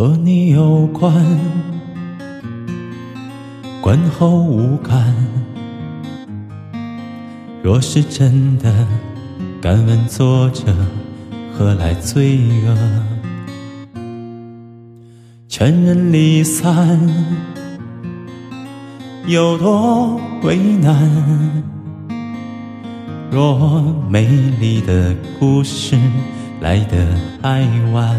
和你有关，观后无感。若是真的，敢问作者何来罪恶？劝人离散，有多为难？若美丽的故事来得太晚，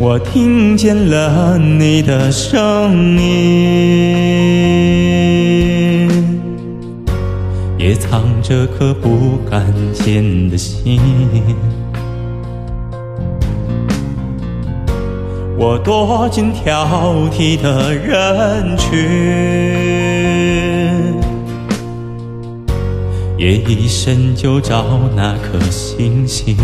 我听见了你的声音，也藏着颗不敢见的心。我躲进挑剔的人群。夜一深就找那颗星星。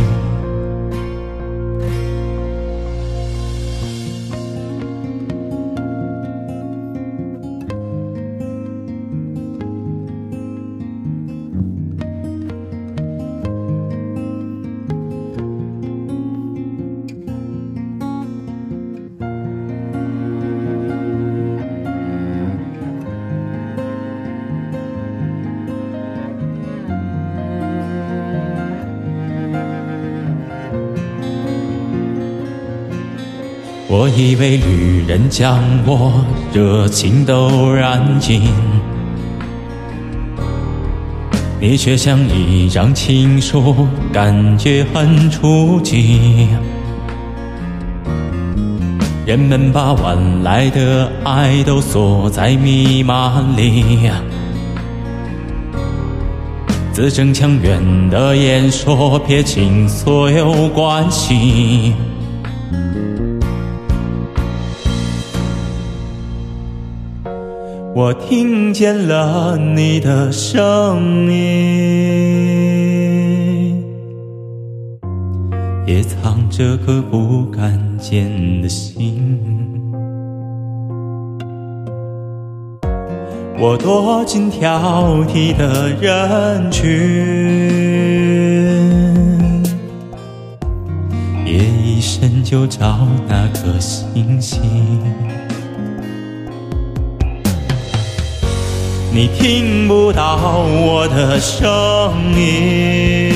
我以为旅人将我热情都燃尽，你却像一张情书，感觉很初级。人们把晚来的爱都锁在密码里，字正腔圆的演说，撇清所有关系。我听见了你的声音，也藏着颗不敢见的心。我躲进挑剔的人群，夜一深就找那颗星星。你听不到我的声音，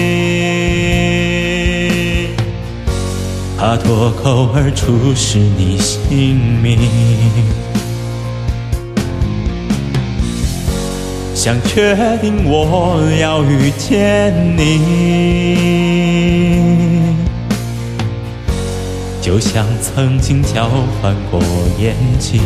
怕脱口而出是你姓名。想确定我要遇见你，就像曾经交换过眼睛。